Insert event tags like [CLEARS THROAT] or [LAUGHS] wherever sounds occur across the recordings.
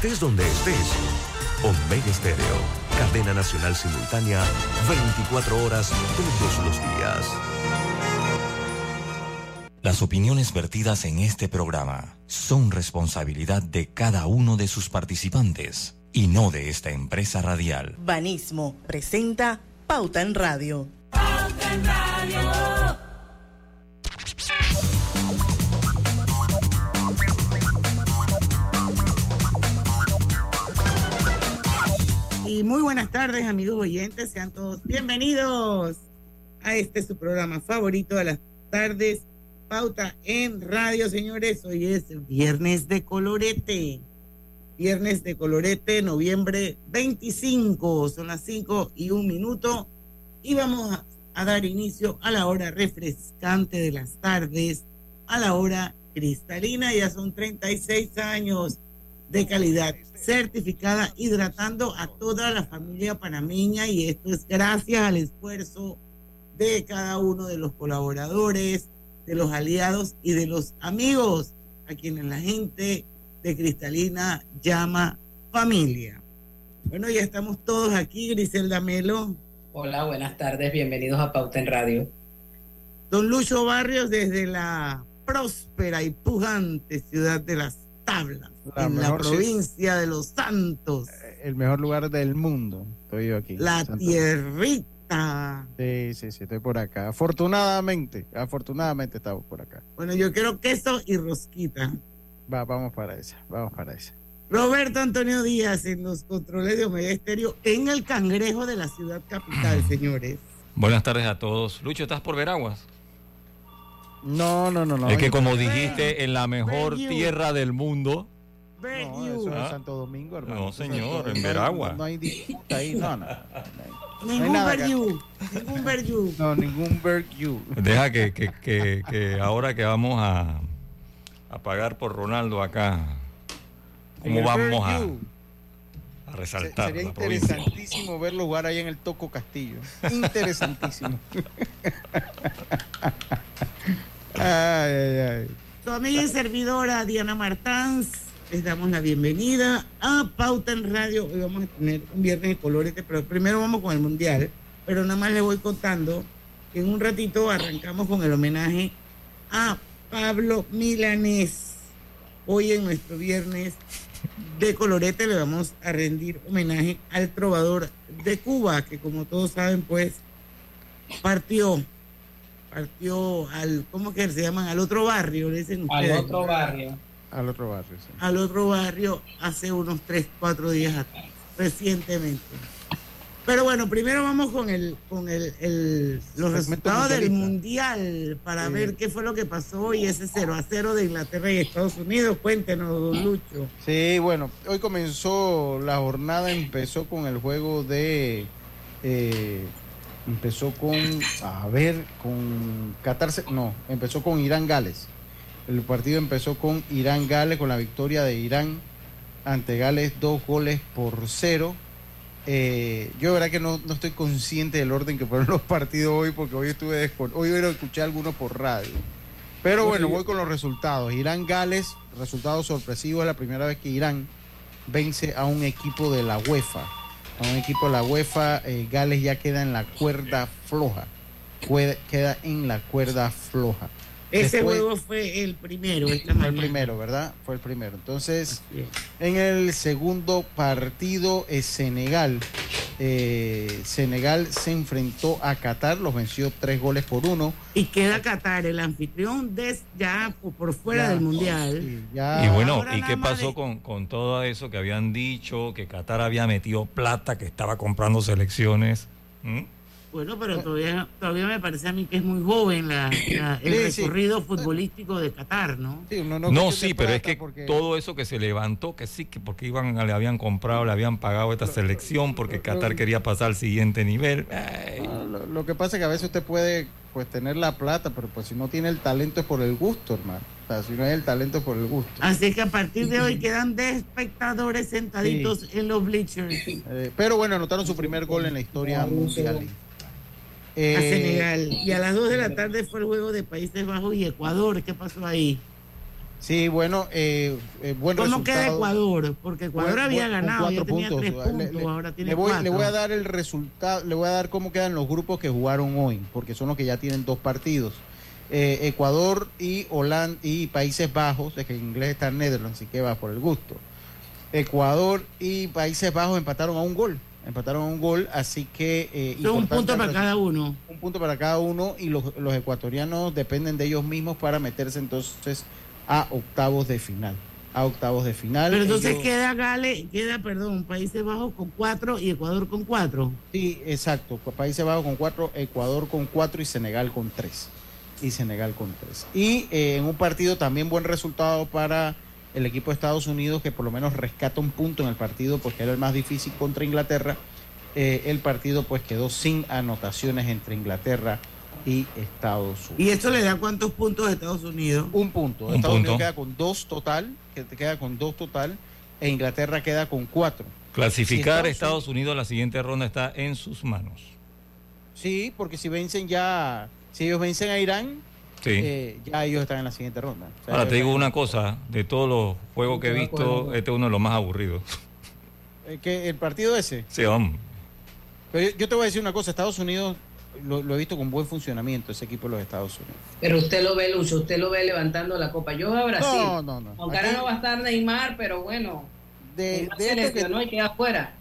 Estés donde estés. Omega Estéreo, cadena nacional simultánea, 24 horas todos los días. Las opiniones vertidas en este programa son responsabilidad de cada uno de sus participantes y no de esta empresa radial. Banismo presenta Pauta en Radio. Pauta en Radio. Muy buenas tardes, amigos oyentes. Sean todos bienvenidos a este su programa favorito de las tardes, Pauta en Radio, señores. Hoy es viernes de colorete. Viernes de colorete, noviembre 25. Son las 5 y un minuto. Y vamos a, dar inicio a la hora refrescante de las tardes, a la hora cristalina. Ya son 36 años de calidad certificada hidratando a toda la familia panameña y esto es gracias al esfuerzo de cada uno de los colaboradores, de los aliados y de los amigos a quienes la gente de Cristalina llama familia. Bueno, ya estamos todos aquí, Griselda Melo. Hola, buenas tardes, bienvenidos a Pauta en Radio. Don Lucho Barrios desde la próspera y pujante ciudad de las tablas en la provincia de Los Santos. Eh, el mejor lugar del mundo, estoy yo aquí. La tierrita. Sí, sí, sí, estoy por acá. Afortunadamente, afortunadamente estamos por acá. Bueno, yo quiero queso y rosquita. Va, vamos para esa, vamos para esa. Roberto Antonio Díaz en los controles de Omega Estéreo en el cangrejo de la ciudad capital, señores. Buenas tardes a todos. Lucho, ¿estás por Veraguas? No, no, no, no. Es que como dijiste, en la mejor tierra del mundo. No, eso es ¿Ah? Santo Domingo, hermano. No, señor, en Veragua. No hay disputa ahí, no, no. Ningún Bergu. Ningún Bergu. No, ningún Bergu. Deja que, que, que, que, ahora que vamos a, a pagar por Ronaldo acá, ¿cómo vamos a, a resaltar? Sería interesantísimo verlo jugar ahí en el Toco Castillo. Interesantísimo. [LAUGHS] ay, ay, ay. Tu amiga y servidora Diana Martans les damos la bienvenida a Pauta en Radio. Hoy vamos a tener un viernes de colorete, pero primero vamos con el Mundial. Pero nada más les voy contando que en un ratito arrancamos con el homenaje a Pablo Milanés. Hoy en nuestro viernes de colorete le vamos a rendir homenaje al trovador de Cuba, que como todos saben, pues partió, partió al, ¿cómo que se llaman? Al otro barrio, le dicen ustedes. Al otro barrio. Al otro barrio, sí. Al otro barrio hace unos 3, 4 días atrás, recientemente. Pero bueno, primero vamos con el con el, el los resultados del mundial para sí. ver qué fue lo que pasó y ese 0 a 0 de Inglaterra y Estados Unidos. Cuéntenos, don Lucho. Sí, bueno, hoy comenzó la jornada, empezó con el juego de eh, empezó con a ver con Qatar, no, empezó con Irán Gales. El partido empezó con Irán Gales, con la victoria de Irán ante Gales, dos goles por cero. Eh, yo, verdad que no, no, estoy consciente del orden que fueron [LAUGHS] los partidos hoy, porque hoy estuve hoy escuchar algunos por radio. Pero bueno, voy con los resultados. Irán Gales, resultado sorpresivo, es la primera vez que Irán vence a un equipo de la UEFA. A un equipo de la UEFA, eh, Gales ya queda en la cuerda floja. Queda en la cuerda floja. Ese Después, juego fue el primero. Esta fue el primero, ¿verdad? Fue el primero. Entonces, en el segundo partido, es Senegal. Eh, Senegal se enfrentó a Qatar, los venció tres goles por uno. Y queda Qatar, el anfitrión, des, ya por fuera ya, del Mundial. Sí, ya. Y bueno, ¿y qué pasó de... con, con todo eso que habían dicho? Que Qatar había metido plata, que estaba comprando selecciones. ¿Mm? Bueno, pero todavía, todavía me parece a mí que es muy joven la, la, [LAUGHS] el sí, recorrido sí. futbolístico de Qatar, ¿no? Sí, no, no, no sí pero es que porque... todo eso que se levantó, que sí, que porque iban, le habían comprado, le habían pagado esta selección, porque Qatar quería pasar al siguiente nivel. Lo, lo, que pasa es que a veces usted puede pues tener la plata, pero pues si no tiene el talento es por el gusto, hermano. O sea, si no hay el talento es por el gusto. Así que a partir de hoy quedan de espectadores sentaditos en los bleachers. Eh, pero bueno, anotaron su primer gol en la historia mundial. Eh, a Senegal. Y a las 2 de la tarde fue el juego de Países Bajos y Ecuador. ¿Qué pasó ahí? Sí, bueno, eh, eh, buen ¿Cómo resultado. queda Ecuador? Porque Ecuador Buen- había ganado, ya cuatro tenía puntos. tres Le- puntos, le- ahora tiene le voy, cuatro. le voy a dar el resultado, le voy a dar cómo quedan los grupos que jugaron hoy, porque son los que ya tienen dos partidos. Eh, Ecuador y Holanda y Países Bajos, es que en inglés está Netherlands, así que va por el gusto. Ecuador y Países Bajos empataron a un gol, empataron un gol, así que eh, un punto para cada uno. un punto para cada uno y los, los ecuatorianos dependen de ellos mismos para meterse entonces a octavos de final. A octavos de final. Pero entonces Ellos- queda Gale, queda, perdón, Países Bajos con cuatro y Ecuador con cuatro. Sí, exacto. Países Bajos con cuatro, Ecuador con cuatro y Senegal con tres. Y Senegal con tres. Y eh, en un partido también buen resultado para el equipo de Estados Unidos, que por lo menos rescata un punto en el partido, porque era el más difícil contra Inglaterra. Eh, el partido pues quedó sin anotaciones entre Inglaterra y Estados Unidos. ¿Y esto le da cuántos puntos a Estados Unidos? Un punto. Un Estados punto. Unidos queda con dos total, que te queda con dos total, e Inglaterra queda con cuatro. Clasificar Si a Estados Estados Unidos a la siguiente ronda está en sus manos. Sí, porque si vencen ya, si ellos vencen a Irán, Sí. eh, ya ellos están en la siguiente ronda. O sea, Ahora te digo una cosa, de todos los juegos que he visto, este es uno de los más aburridos. eh, que el partido ese. Sí, vamos. Pero yo, yo te voy a decir una cosa, Estados Unidos lo, lo he visto con buen funcionamiento, ese equipo de los Estados Unidos. Pero usted lo ve, Lucho, usted lo ve levantando la copa. Yo a Brasil. No, no, no. Aunque ahora no va a estar Neymar, pero bueno, de, Neymar de se que- y queda afuera.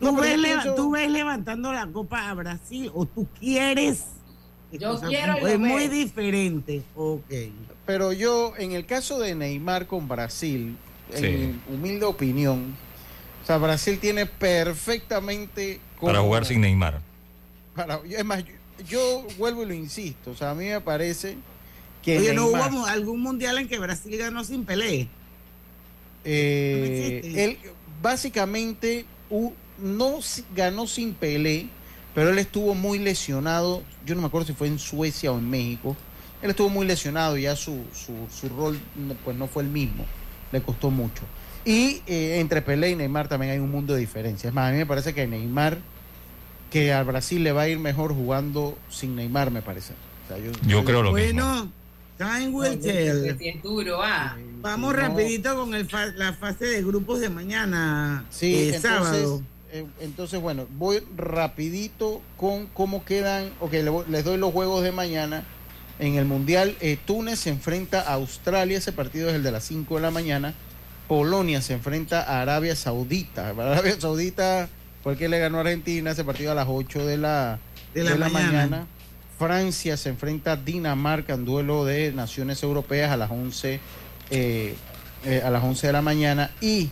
¿Tú, No, ves pienso- tú ves levantando la copa a Brasil o tú quieres? Yo quiero Es muy diferente. Ok. pero yo, en el caso de Neymar con Brasil, en mi humilde opinión, o sea, Brasil tiene perfectamente... Para jugar sin Neymar. para- es más, yo, yo vuelvo y lo insisto, o sea, a mí me parece que Oye, ¿no hubo algún mundial en que Brasil ganó sin Pelé? Eh, No él básicamente u- no ganó sin Pelé, pero él estuvo muy lesionado. Yo no me acuerdo si fue en Suecia o en México. Él estuvo muy lesionado, ya su, su, su rol no- pues no fue el mismo. Le costó mucho. Y eh, entre Pelé y Neymar también hay un mundo de diferencia. Es más, a mí me parece que Neymar, que al Brasil le va a ir mejor jugando sin Neymar, me parece. O sea, Yo creo lo mismo. Bueno, sí es duro, ah. Vamos No. rapidito con el fa- la fase de grupos de mañana, Sí, eh, entonces, sábado. Eh, entonces, bueno, voy rapidito con cómo quedan, ok, les doy los juegos de mañana. En el Mundial, eh, Túnez se enfrenta a Australia, ese partido es el de las 5 de la mañana. Polonia se enfrenta a Arabia Saudita. Arabia Saudita fue el que le ganó a Argentina, ese partido a las 8 de la, De la mañana. Francia se enfrenta a Dinamarca en duelo de naciones europeas a las 11 eh, eh, a las 11 de la mañana y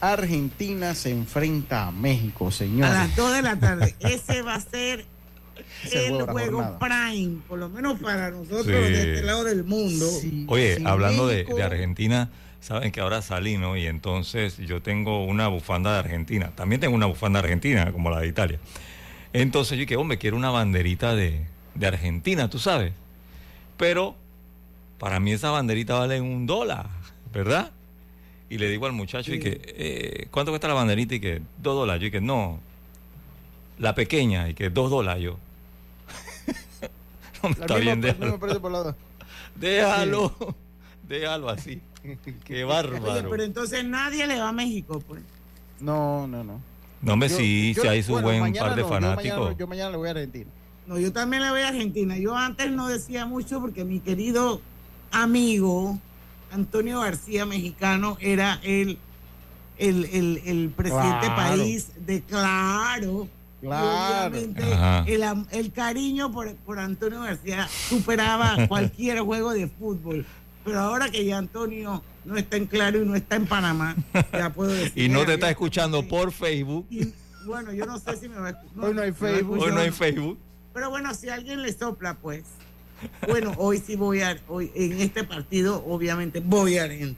Argentina se enfrenta a México, A señores. las 2 de la tarde. Ese va a ser [LAUGHS] el juego jornada. prime, por lo menos para nosotros Sí. de este lado del mundo. Sí, Oye, hablando de Argentina, saben que ahora salí, ¿no? Y entonces yo tengo una bufanda de Argentina. También tengo una bufanda argentina, como la de Italia. Entonces yo dije, hombre, quiero una banderita de, de Argentina, tú sabes. Pero para mí esa banderita vale un dólar, ¿verdad? Y le digo al muchacho, y que, eh, ¿cuánto cuesta la banderita? Y que, dos dólares. Yo y que, no, la pequeña, y que dos dólares. Yo, [LAUGHS] no me La está misma- bien, [LAUGHS] déjalo. por lado. Déjalo, déjalo así. [LAUGHS] Qué Oye, bárbaro. pero entonces nadie le va a México, pues. No, no, no. No, hombre, Yo- sí, yo- sí hay su bueno, buen par de no, yo mañana- fanáticos. Yo mañana, le voy a Argentina. No, yo también le voy a Argentina. Yo antes no decía mucho porque mi querido amigo Antonio García, mexicano, era el, el, el, el presidente Claro. país de Claro. Claro. obviamente el, el cariño por, por Antonio García superaba [LAUGHS] cualquier juego de fútbol. Pero ahora que ya Antonio no está en Claro y no está en Panamá, ya puedo [LAUGHS] decir. Y no te está escuchando por Facebook. Y, bueno, yo no sé si me va a escuchar. Hoy no hay Facebook. Hoy no hay Facebook. Pero bueno, si alguien le sopla, pues. Bueno, hoy sí voy a, hoy en este partido, obviamente, voy a Argentina.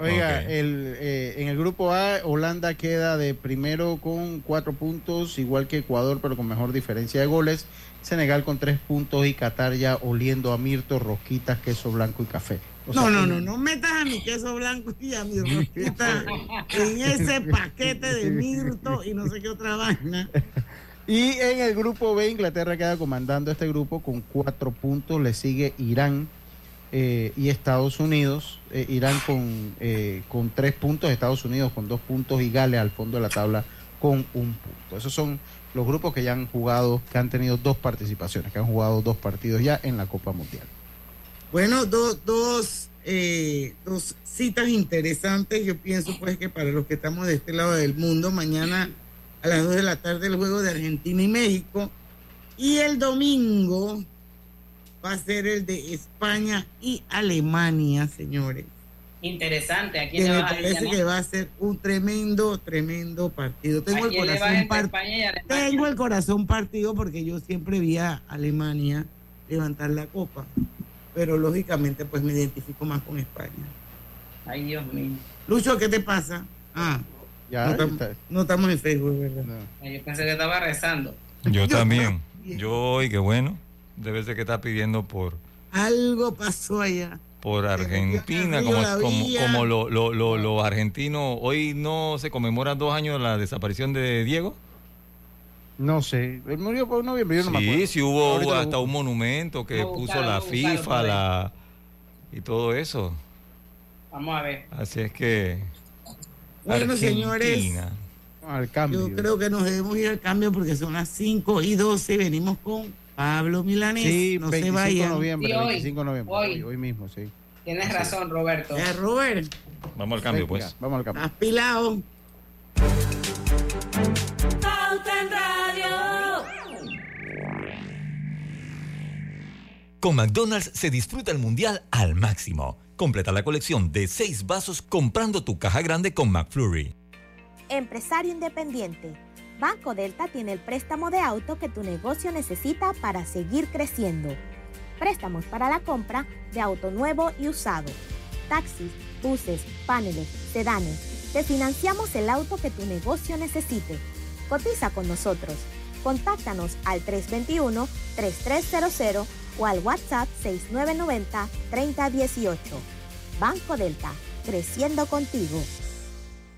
Oiga, el, eh, en el grupo A, Holanda queda de primero con cuatro puntos, igual que Ecuador, pero con mejor diferencia de goles. Senegal con tres puntos y Qatar ya oliendo a Mirto, rosquitas, queso blanco y café. O No, sea, no, no, no metas a mi queso blanco y a mi [LAUGHS] rosquita en ese paquete de mirto y no sé qué otra vaina. Y en el grupo B, Inglaterra queda comandando este grupo con cuatro puntos. Le sigue Irán eh, y Estados Unidos, eh, Irán con, eh, con tres puntos, Estados Unidos con dos puntos y Gales al fondo de la tabla con un punto. Esos son los grupos que ya han jugado, que han tenido dos participaciones, que han jugado dos partidos ya en la Copa Mundial. Bueno, dos, dos, dos citas interesantes. Yo pienso pues que para los que estamos de este lado del mundo, mañana a las 2 de la tarde el juego de Argentina y México. Y el domingo va a ser el de España y Alemania, señores. Interesante. ¿A quién Que le me parece que va a ser un tremendo, tremendo partido. Tengo ¿A el corazón partido. Tengo el corazón partido porque yo siempre vi a Alemania levantar la copa, pero lógicamente pues me identifico más con España. Ay, Dios mío. Lucho, ¿qué te pasa? Ah, Ya no, tam- está- no estamos en Facebook, ¿verdad? no. Yo pensé que estaba rezando. Yo Yo también. también. Yo, y qué bueno. Debe ser que está pidiendo por, Algo pasó allá. por Se Argentina, como, como, como lo- lo- lo- los argentinos. Hoy no se conmemoran dos años de la desaparición de Diego. No sé, él murió por noviembre, yo no me sí, acuerdo. sí hubo Ahorita lo hasta un monumento que puso la FIFA la, y todo eso. Vamos a ver. Así es que. Bueno, señores, Argentina. Al cambio. yo creo que nos debemos ir al cambio porque son las 5 y 12. Venimos con Pablo Milanés. Sí, no 25 se de vayan. noviembre, Sí, hoy. 25 de noviembre, Hoy. hoy, mismo, sí. Tienes razón, Roberto. Ya, Robert, Vamos al cambio, Venga, pues. Vamos al cambio. has pilado. Con McDonald's se disfruta el mundial al máximo. Completa la colección de seis vasos comprando tu caja grande con McFlurry. Empresario independiente. Banco Delta tiene el préstamo de auto que tu negocio necesita para seguir creciendo. Préstamos para la compra de auto nuevo y usado. Taxis, buses, paneles, sedanes. Te financiamos el auto que tu negocio necesite. Cotiza con nosotros. Contáctanos al 321-3300 o al WhatsApp 6990-3018. Banco Delta, creciendo contigo.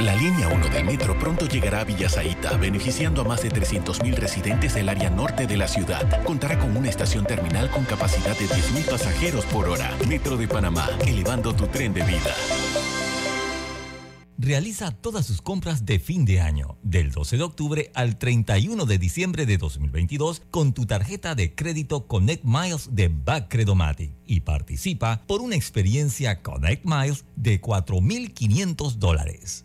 La línea 1 del metro pronto llegará a Villasaita, beneficiando a más de 300.000 residentes del área norte de la ciudad. Contará con una estación terminal con capacidad de 10.000 pasajeros por hora. Metro de Panamá, elevando tu tren de vida. Realiza todas sus compras de fin de año, del 12 de octubre al 31 de diciembre de 2022, con tu tarjeta de crédito Connect Miles de Backcredomatic y participa por una experiencia Connect Miles de 4.500 dólares.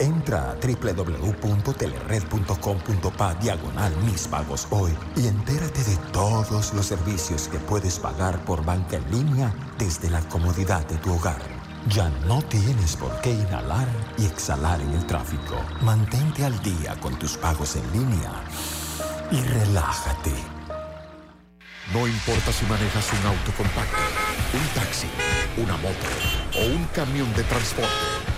Entra a www.telered.com.pa diagonal mis pagos hoy y entérate de todos los servicios que puedes pagar por banca en línea desde la comodidad de tu hogar. Ya no tienes por qué inhalar y exhalar en el tráfico. Mantente al día con tus pagos en línea y relájate. No importa si manejas un auto compacto, un taxi, una moto o un camión de transporte.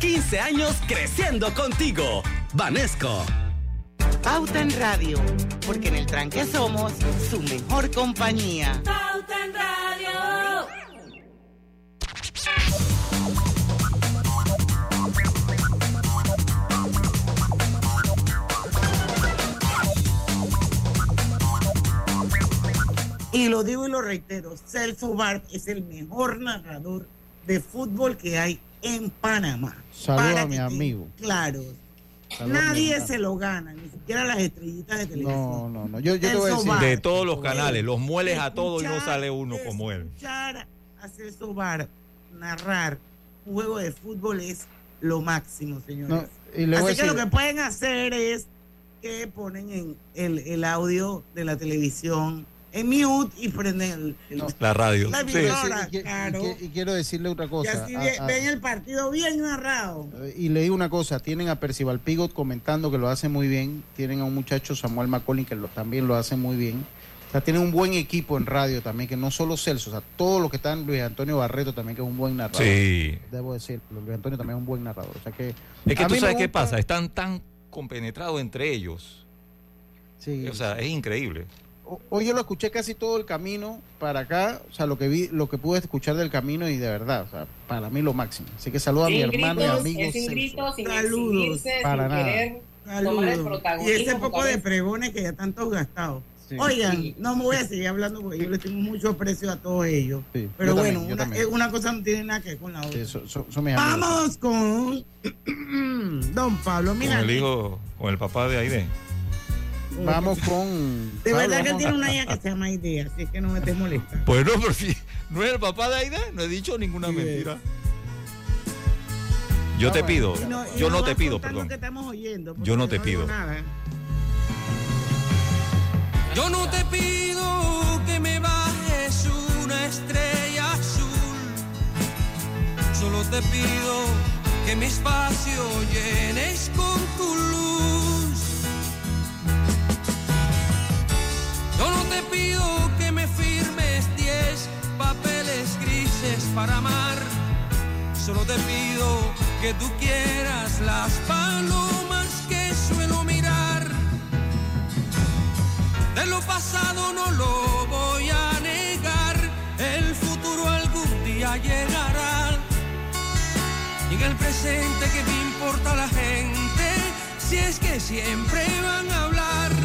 15 años creciendo contigo. Vanesco. Pauta en Radio, porque en el tranque somos su mejor compañía. Pauta en Radio. Y lo digo y lo reitero, Celso Bart es el mejor narrador de fútbol que hay en Panamá. Saludos a mi amigo. Claro. Nadie se lo gana, ni siquiera las estrellitas de televisión. No, no, no. Yo, yo te voy a decir. De todos los canales, los mueles a todos y no sale uno como él. Escuchar a Celso Bart narrar un juego de fútbol es lo máximo, señores. No, y le voy Así que lo que pueden hacer es que ponen en el, el audio de la televisión en mute y prenden el, el- La radio. La Sí. Y, y- y- claro. y quiero decirle otra Y cosa. así a- ve- a- ven el partido bien narrado. y le digo una cosa, tienen a Percival Pigot comentando que lo hace muy bien, tienen a un muchacho Samuel Macaulay que lo- también lo hace muy bien. O sea, tienen un buen equipo en radio también, que no solo Celso, o sea, todos los que están, Luis Antonio Barreto también, que es un buen narrador. Sí. Debo decir, Luis Antonio también es un buen narrador. O sea que, Es que a tú mí me sabes qué pasa, están tan compenetrados entre ellos. Sí. O sea, es increíble. Hoy yo lo escuché casi todo el camino para acá, o sea, lo que vi, lo que pude escuchar del camino y de verdad, o sea, para mí lo máximo. Así que saludo a mi hermano y amigo es sin Celso. gritos, sin Saludos. Para sin nada. querer Saludos. tomar el Y ese poco de pregones que ya están todos gastados. Sí. Oigan, Sí. no me voy a seguir hablando porque yo les tengo mucho aprecio a todos ellos. Sí, Pero yo bueno, también, yo una, también. eh, una cosa no tiene nada que ver con la otra. Amigos. Vamos con [CLEARS THROAT] Don Pablo Con Mira, el hijo, con el papá de Aide. Vamos con. De verdad Pablo, que tiene una hija que se llama Idea, así que no me estés molestando. Pues no, pero si no es el papá de Aide, no he dicho ninguna mentira. Yo te pido, no- yo no te pido, perdón. oyendo, Yo no te pido. Yo no te pido que me bajes una estrella azul, solo te pido que mi espacio llenes con tu luz. Yo te pido que me firmes diez papeles grises para amar, solo te pido que tú quieras las palomas que suelo mirar. De lo pasado no lo voy a negar, el futuro algún día llegará. Y en el presente que me importa la gente, si es que siempre van a hablar.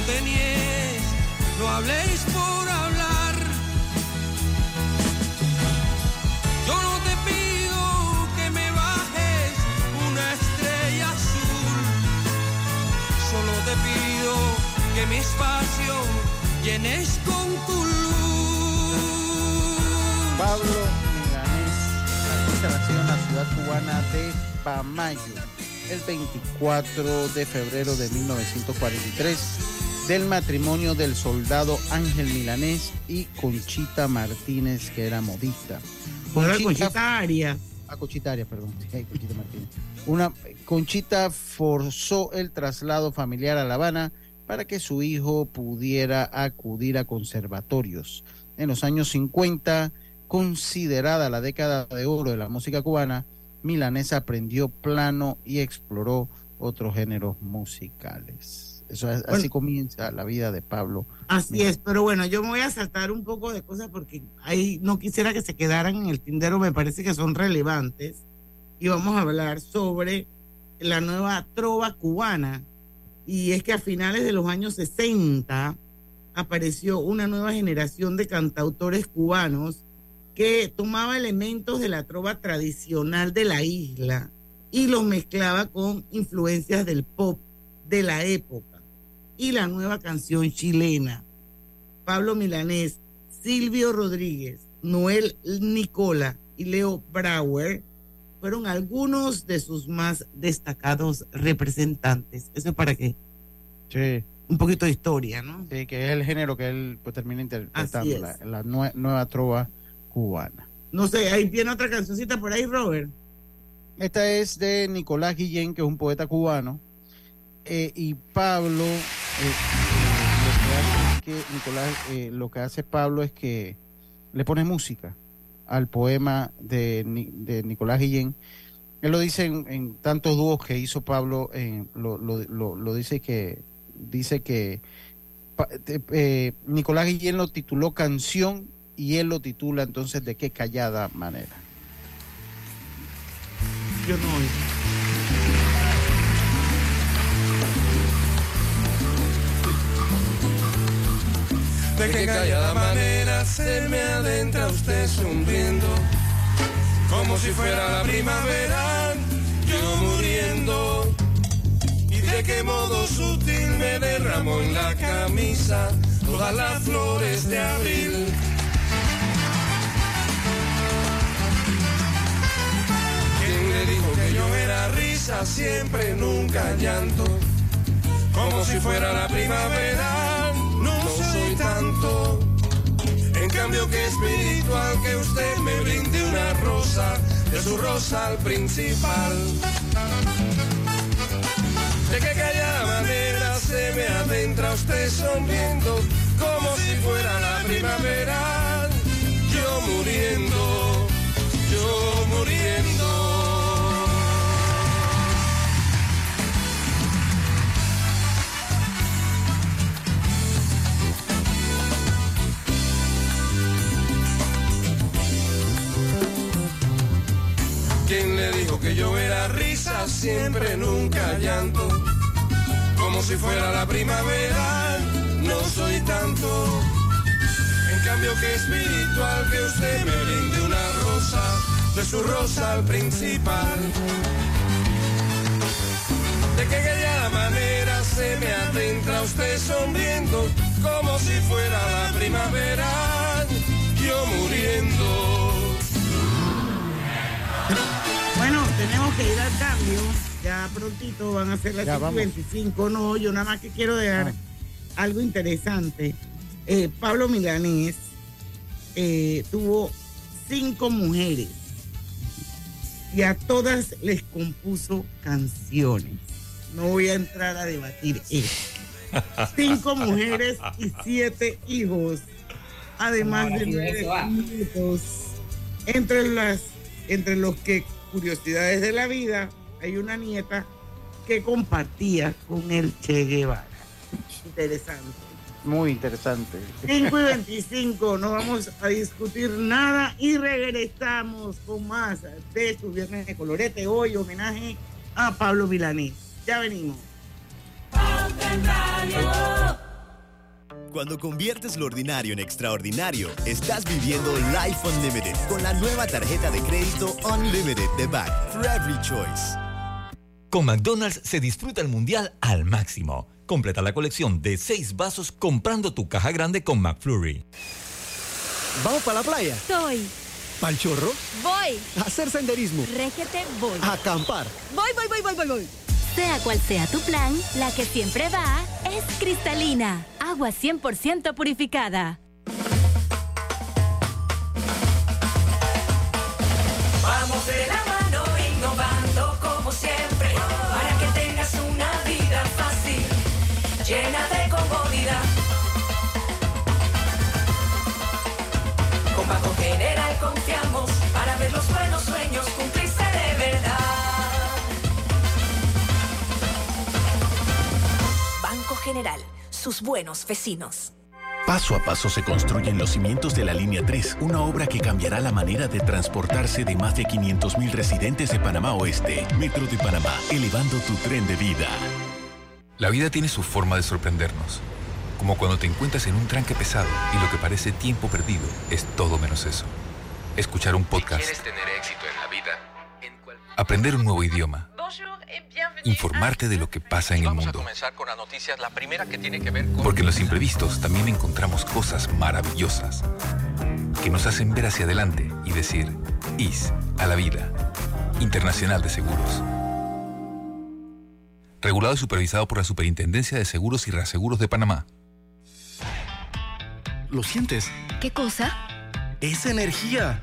No te niegues, no habléis por hablar. Yo no te pido que me bajes una estrella azul. Solo te pido que mi espacio llenes con tu luz. Pablo Milanés, artista nacido en la ciudad cubana de Pamayo, el 24 de febrero de 1943, del matrimonio del soldado Ángel Milanés y Conchita Martínez, que era modista. Conchita, Conchita Aria. Ah, Conchita Aria, perdón. Sí, Conchita Martínez. Una, Conchita forzó el traslado familiar a La Habana para que su hijo pudiera acudir a conservatorios. En los años 50, considerada la década de oro de la música cubana, Milanesa aprendió plano y exploró otros géneros musicales. Eso es, así comienza la vida de Pablo. Así es, pero bueno, yo me voy a saltar un poco de cosas porque ahí no quisiera que se quedaran en el tindero, me parece que son relevantes. Y vamos a hablar sobre la nueva trova cubana. Y es que a finales de los años 60 apareció una nueva generación de cantautores cubanos que tomaba elementos de la trova tradicional de la isla y los mezclaba con influencias del pop de la época y la nueva canción chilena. Pablo Milanés, Silvio Rodríguez, Noel Nicola y Leo Brauer fueron algunos de sus más destacados representantes. Eso es para qué? Sí. Un poquito de historia, ¿no? Sí, que es el género que él pues, termina interpretando, la, la nueva trova cubana. No sé, ahí viene otra cancioncita por ahí, Robert. Esta es de Nicolás Guillén, que es un poeta cubano. Eh, y Pablo, lo que hace es que Nicolás, eh, lo que hace Pablo es que le pone música al poema de, Nicolás Guillén. Él lo dice en, tantos dúos que hizo Pablo, lo, lo, lo, dice que dice que Nicolás Guillén lo tituló Canción y él lo titula entonces de qué callada manera. Yo no De qué callada manera se me adentra usted sonriendo, como si fuera la primavera, yo muriendo. Y de qué modo sutil me derramó en la camisa todas las flores de abril. Dijo que yo era risa, siempre, nunca llanto. Como si fuera la primavera, En cambio que espiritual que usted me brinde una rosa, de su rosa al principal. De que callada manera se me adentra usted sonriendo, como si fuera la primavera, yo muriendo, yo muriendo. ¿Quién le dijo que yo era risa siempre, nunca llanto? Como si fuera la primavera, no soy tanto. En cambio que espiritual que usted me brinde una rosa, de su rosa al principal. De que aquella manera se me adentra usted sonriendo, como si fuera la primavera, yo muriendo. Tenemos que ir al cambio. Ya prontito van a ser las 25. No, yo nada más que quiero dejar ah. algo interesante. Eh, Pablo Milanés eh, tuvo cinco mujeres y a todas les compuso canciones. No voy a entrar a debatir eso. Cinco mujeres y siete hijos, además de nueve nietos. Entre las, entre los que curiosidades de la vida, hay una nieta que compartía con el Che Guevara. Interesante. Muy interesante. 5 y [LAUGHS] 25, no vamos a discutir nada y regresamos con más de su Viernes de Colorete. Hoy homenaje a Pablo Milanés. Ya venimos. Cuando conviertes lo ordinario en extraordinario, estás viviendo Life Unlimited con la nueva tarjeta de crédito Unlimited de Back for Every Choice. Con McDonald's se disfruta el mundial al máximo. Completa la colección de 6 vasos comprando tu caja grande con McFlurry. ¿Vamos para la playa? Soy. ¿Pal chorro? Voy. A hacer senderismo. Régete, voy. A acampar. Voy, voy, voy, voy, voy, voy. Sea cual sea tu plan, la que siempre va es cristalina. Agua 100% purificada. General, sus buenos vecinos. Paso a paso se construyen los cimientos de la Línea 3, una obra que cambiará la manera de transportarse de más de 500.000 residentes de Panamá Oeste. Metro de Panamá, elevando tu tren de vida. La vida tiene su forma de sorprendernos. Como cuando te encuentras en un tranque pesado y lo que parece tiempo perdido es todo menos eso. Escuchar un podcast. tener éxito en la vida, Aprender un nuevo idioma. Informarte de lo que pasa en el vamos a mundo. comenzar con la noticia, la primera que tiene que ver con... Porque en los imprevistos también encontramos cosas maravillosas que nos hacen ver hacia adelante y decir, IS a la vida. Internacional de Seguros. Regulado y supervisado por la Superintendencia de Seguros y Reaseguros de Panamá. ¿Lo sientes? ¿Qué cosa? Es energía.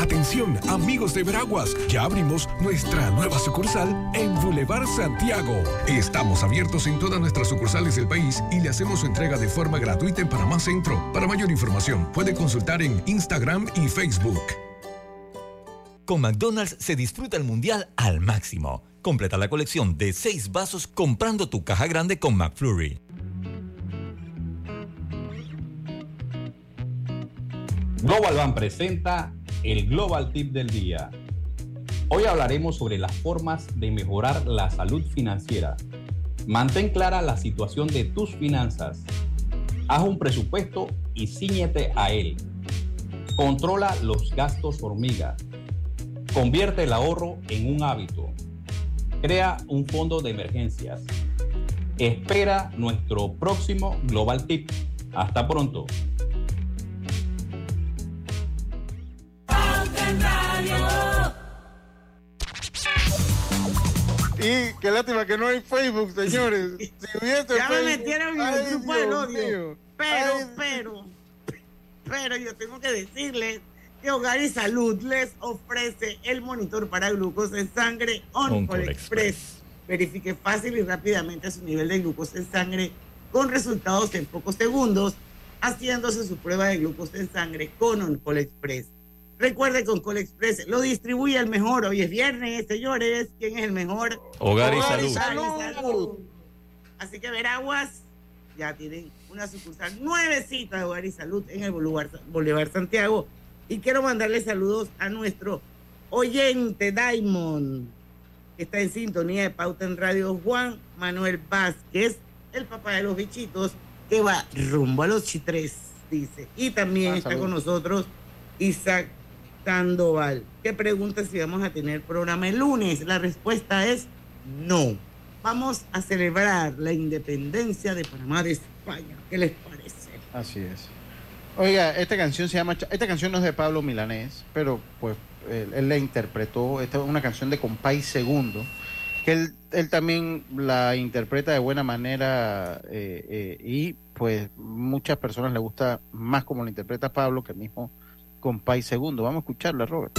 Atención, amigos de Veraguas, ya abrimos nuestra nueva sucursal en Boulevard Santiago. Estamos abiertos en todas nuestras sucursales del país y le hacemos su entrega de forma gratuita en Panamá Centro. Para mayor información, puede consultar en Instagram y Facebook. Con McDonald's se disfruta el mundial al máximo. Completa la colección de 6 vasos comprando tu caja grande con McFlurry. Global Bank presenta el Global Tip del Día. Hoy hablaremos sobre las formas de mejorar la salud financiera. Mantén clara la situación de tus finanzas. Haz un presupuesto y ciñete a él. Controla los gastos hormiga. Convierte el ahorro en un hábito. Crea un fondo de emergencias. Espera nuestro próximo Global Tip. Hasta pronto. Y qué lástima que no hay Facebook, señores. [LAUGHS] Si hubiese Ya me metieron en el grupo del odio. mío. Pero, Ay, pero, pero yo tengo que decirles que Hogar y Salud les ofrece el monitor para glucosa en sangre Oncol Oncol Express. Verifique fácil y rápidamente su nivel de glucosa en sangre con resultados en pocos segundos, haciéndose su prueba de glucosa en sangre con Oncol Express. Recuerde que Oncol Express lo distribuye el mejor. Hoy es viernes, señores. ¿Quién es el mejor? Hogar y Hogar Salud. Salud. Así que Veraguas ya tienen una sucursal nuevecita de Hogar y Salud en el Boulevard, Boulevard Santiago. Y quiero mandarle saludos a nuestro oyente Diamond, que está en sintonía de Pauta en Radio Juan Manuel Vázquez, el papá de los bichitos, que va rumbo a los chitres, dice. Y también Ah, está con nosotros Isaac Sandoval, que pregunta si vamos a tener programa el lunes. La respuesta es no. Vamos a celebrar la independencia de Panamá de España. ¿Qué les parece? Así es. Oiga, esta canción se llama. Esta canción no es de Pablo Milanés, pero pues él, la interpretó. Esta es una canción de Compay Segundo. que él, él también la interpreta de buena manera eh, eh, y pues muchas personas le gusta más como la interpreta Pablo que el mismo Compay Segundo. Vamos a escucharla, Robert.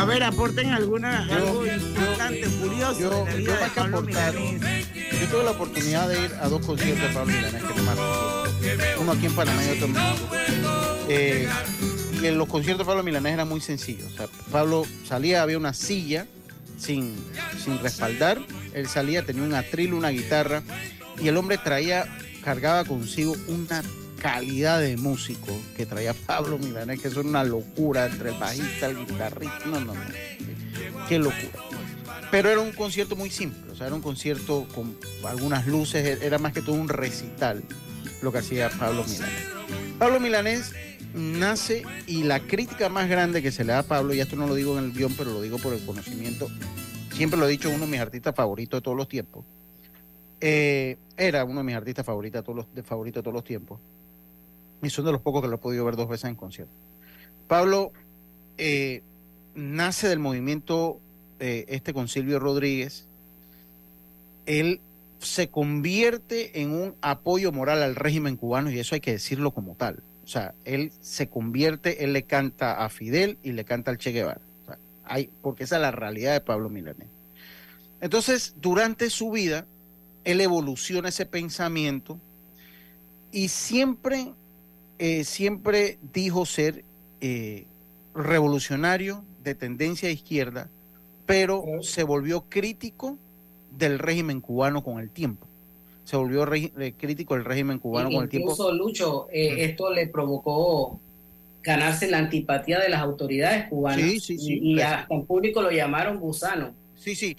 A ver, aporten alguna, algo importante, curioso Yo, de la yo vida de más que Pablo aportar, Milanés. yo tuve la oportunidad de ir a dos conciertos de Pablo Milanés que tomaron. Uno aquí en Panamá y otro en México. Eh, y en los conciertos de Pablo Milanés era muy sencillo. O sea, Pablo salía, había una silla sin, sin respaldar. Él salía, tenía un atril, una guitarra. Y el hombre traía, cargaba consigo una calidad de músico que traía Pablo Milanés, que es una locura entre el bajista, el guitarrista. No, no, no. Qué locura. Pero era un concierto muy simple, o sea, era un concierto con algunas luces, era más que todo un recital lo que hacía Pablo Milanés. Pablo Milanés nace y la crítica más grande que se le da a Pablo, y esto no lo digo en el guion, pero lo digo por el conocimiento, siempre lo he dicho, uno de mis artistas favoritos de todos los tiempos, eh, era uno de mis artistas favoritos de todos los, favoritos de todos los tiempos, y son de los pocos que lo he podido ver dos veces en concierto. Pablo eh, nace del movimiento eh, este con Silvio Rodríguez, él se convierte en un apoyo moral al régimen cubano y eso hay que decirlo como tal. O sea, él se convierte, él le canta a Fidel y le canta al Che Guevara. Hay, porque esa es la realidad de Pablo Milanés. Entonces, durante su vida, él evoluciona ese pensamiento y siempre, eh, siempre dijo ser eh, revolucionario de tendencia izquierda, pero se volvió crítico del régimen cubano con el tiempo. Se volvió eh, crítico del régimen cubano con el tiempo. Incluso, Lucho, eh, esto le provocó ganarse la antipatía de las autoridades cubanas. Sí, sí, sí. Y, y hasta en público lo llamaron gusano. Sí, sí.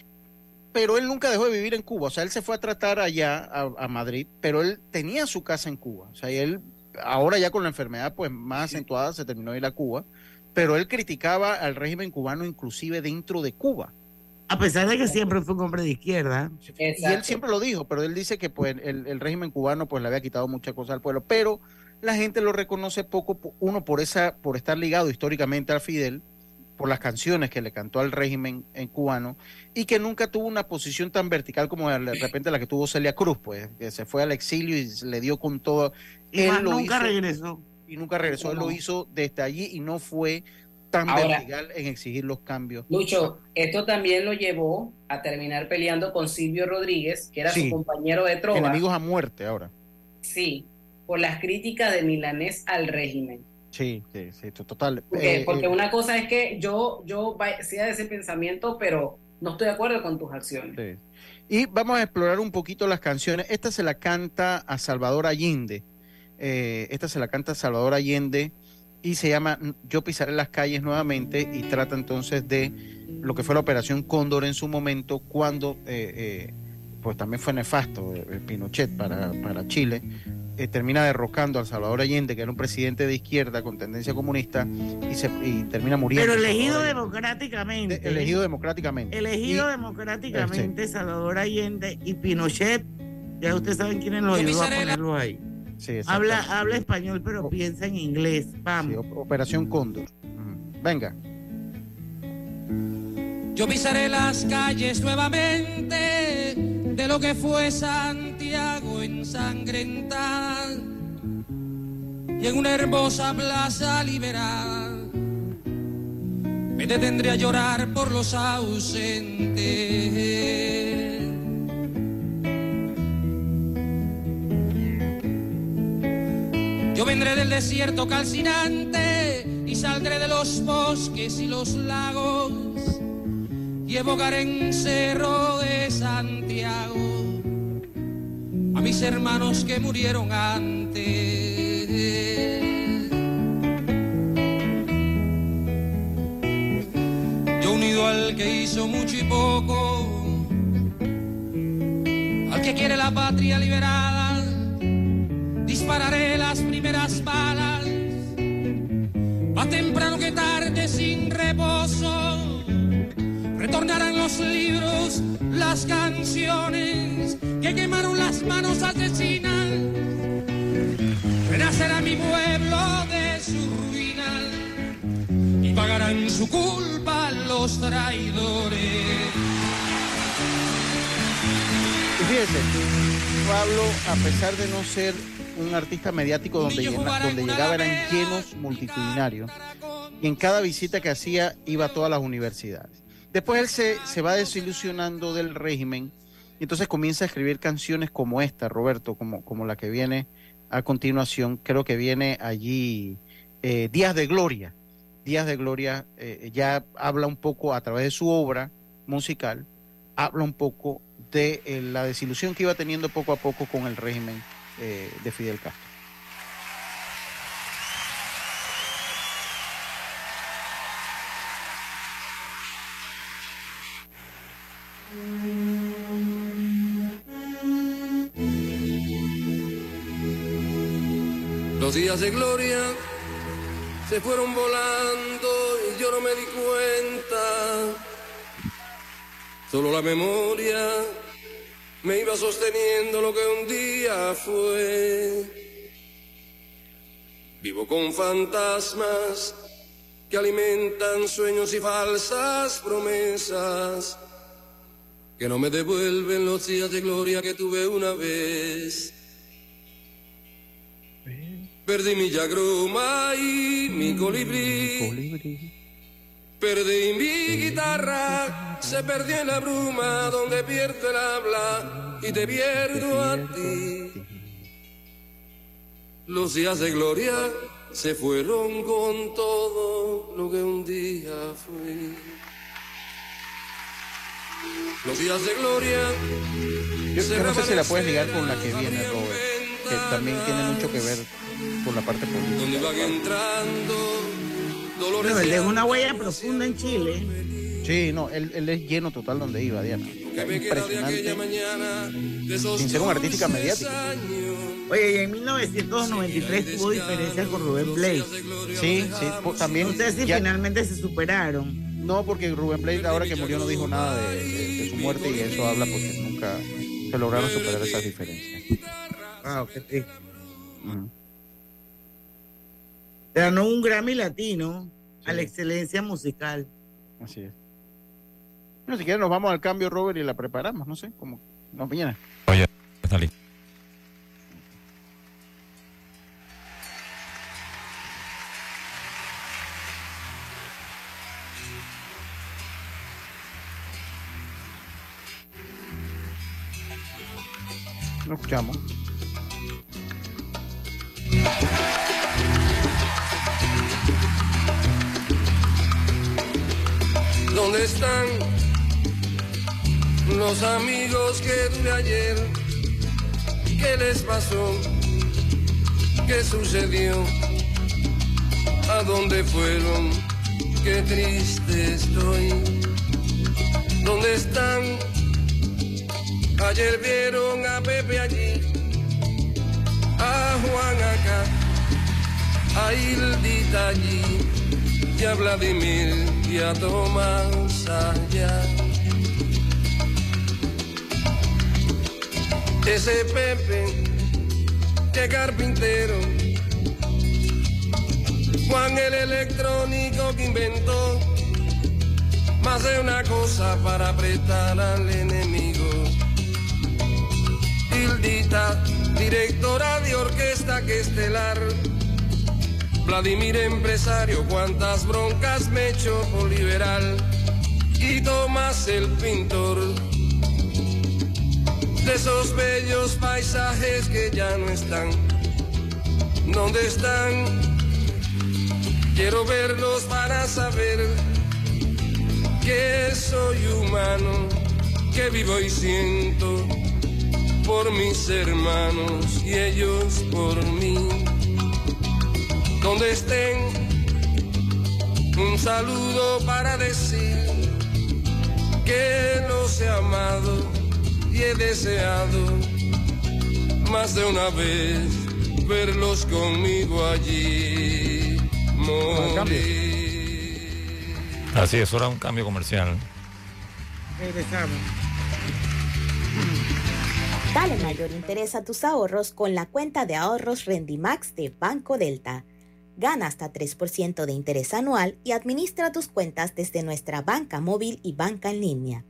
Pero él nunca dejó de vivir en Cuba. O sea, él se fue a tratar allá a, a Madrid, pero él tenía su casa en Cuba. O sea, y él, ahora ya con la enfermedad pues más acentuada, se terminó de ir a Cuba. Pero él criticaba al régimen cubano inclusive dentro de Cuba. A pesar de que siempre fue un hombre de izquierda. Y él siempre lo dijo, pero él dice que pues el, el régimen cubano pues le había quitado muchas cosas al pueblo, pero la gente lo reconoce poco, po- uno por esa, por estar ligado históricamente al Fidel, por las canciones que le cantó al régimen en cubano, y que nunca tuvo una posición tan vertical como de [CLEARS THROAT] repente la que tuvo Celia Cruz, pues, que se fue al exilio y le dio con todo. Y Él lo nunca hizo- regresó. Y nunca regresó, él lo hizo desde allí y no fue tan Ahora- vertical en exigir los cambios. Lucho, esto también lo llevó a terminar peleando con Silvio Rodríguez, que era Sí. su compañero de trova. Enemigos a muerte ahora. Sí, por las críticas de Milanés al régimen. Sí, sí, sí, total. Porque, Eh, porque eh, una cosa es que yo, yo sea de ese pensamiento, pero no estoy de acuerdo con tus acciones. Sí. Y vamos a explorar un poquito las canciones. Esta se la canta a Salvador Allende. Eh, esta se la canta a Salvador Allende y se llama Yo pisaré las calles nuevamente y trata entonces de lo que fue la operación Cóndor en su momento cuando eh, pues también fue nefasto Pinochet para, para Chile. Eh, termina derrocando al Salvador Allende, que era un presidente de izquierda con tendencia comunista, y, se, y termina muriendo. Pero elegido Salvador Allende. democráticamente. elegido democráticamente. Elegido Y- democráticamente Salvador Allende y Pinochet. Ya ustedes saben quiénes lo ayudó a ponerlo ahí. Sí, habla, habla español, pero piensa en inglés. Vamos. Sí, Operación Cóndor. Venga. Yo pisaré las calles nuevamente de lo que fue Santiago ensangrentada y en una hermosa plaza liberada me detendré a llorar por los ausentes. Yo vendré del desierto calcinante y saldré de los bosques y los lagos y evocaré en Cerro de mis hermanos que murieron antes. Yo unido al que hizo mucho y poco, al que quiere la patria liberada, dispararé las primeras balas, más temprano que tarde sin reposo retornarán los libros, las canciones que quemaron las manos asesinas. Renacerá mi pueblo de su ruina y pagarán su culpa los traidores. Y fíjese, Pablo, a pesar de no ser un artista mediático donde, llena- donde llegaba eran llenos multitudinarios, y en cada visita que hacía iba a todas las universidades. Después él se, se va desilusionando del régimen y entonces comienza a escribir canciones como esta, Roberto, como, como la que viene a continuación. Creo que viene allí eh, Días de Gloria. Días de Gloria eh, ya habla un poco a través de su obra musical, habla un poco de eh, la desilusión que iba teniendo poco a poco con el régimen de Fidel Castro. Los días de gloria se fueron volando y yo no me di cuenta. Solo la memoria me iba sosteniendo lo que un día fue. Vivo con fantasmas que alimentan sueños y falsas promesas que no me devuelven los días de gloria que tuve una vez. Perdí mi yagroma y mi colibrí. Perdí mi guitarra, se perdió en la bruma donde pierdo el habla y te pierdo a ti. Los días de gloria se fueron con todo lo que un día fui. Los días de gloria. Yo, yo no sé si la puedes ligar con la que viene, Robert, que también tiene mucho que ver con la parte donde política. van entrando dolores Bueno, él dejó una huella profunda en Chile. Sí, no, él, él es lleno total donde iba, Diana. Impresionante. mañana de esos Sin ser un artística dulces mediático. Oye, y en 1993 tuvo diferencias con Rubén Blades. Sí, sí, po- también. No sé si ya- finalmente se superaron. No, porque Rubén Blades ahora que murió no dijo nada de, de- de su muerte y eso habla porque nunca se lograron superar esas diferencias. Wow, qué triste. Ganó un Grammy latino a la excelencia musical. Así es. No, si quieres nos vamos al cambio, Robert, y la preparamos, no sé, como nos viene. Oye, está listo. Lo escuchamos. ¿Dónde están los amigos que tuve ayer? ¿Qué les pasó? ¿Qué sucedió? ¿A dónde fueron? Qué triste estoy. ¿Dónde están? Ayer vieron a Pepe allí, a Juan acá, a Hildita allí y a Vladimir y a Tomás allá. Ese Pepe que carpintero. Juan el electrónico que inventó más de una cosa para apretar al enemigo. Hildita, directora de orquesta que estelar. Vladimir empresario, cuántas broncas me echo por liberal. Y Tomás el pintor de esos bellos paisajes que ya no están. ¿Dónde están? Quiero verlos para saber que soy humano, que vivo y siento por mis hermanos y ellos por mí. Donde estén, un saludo para decir que los he amado y he deseado más de una vez verlos conmigo allí. Morir. Así es, ahora un cambio comercial. Regresamos. Dale mayor interés a tus ahorros con la cuenta de ahorros Rendimax de Banco Delta. Gana hasta 3% de interés anual y administra tus cuentas desde nuestra banca móvil y banca en línea.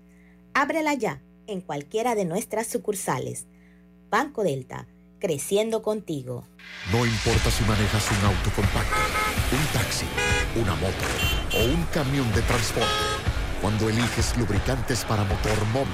Ábrela ya en cualquiera de nuestras sucursales. Banco Delta, creciendo contigo. No importa si manejas un auto compacto, un taxi, una moto o un camión de transporte. Cuando eliges lubricantes para motor móvil,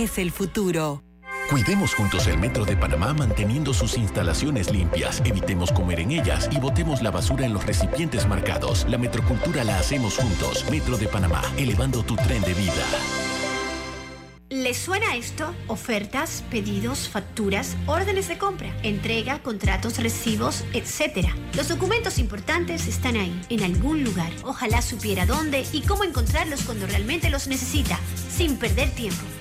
el futuro. Cuidemos juntos el Metro de Panamá manteniendo sus instalaciones limpias. Evitemos comer en ellas y botemos la basura en los recipientes marcados. La metrocultura la hacemos juntos. Metro de Panamá, elevando tu tren de vida. ¿Les suena esto? Ofertas, pedidos, facturas, órdenes de compra, entrega, contratos, recibos, etc. Los documentos importantes están ahí, en algún lugar. Ojalá supiera dónde y cómo encontrarlos cuando realmente los necesita, sin perder tiempo.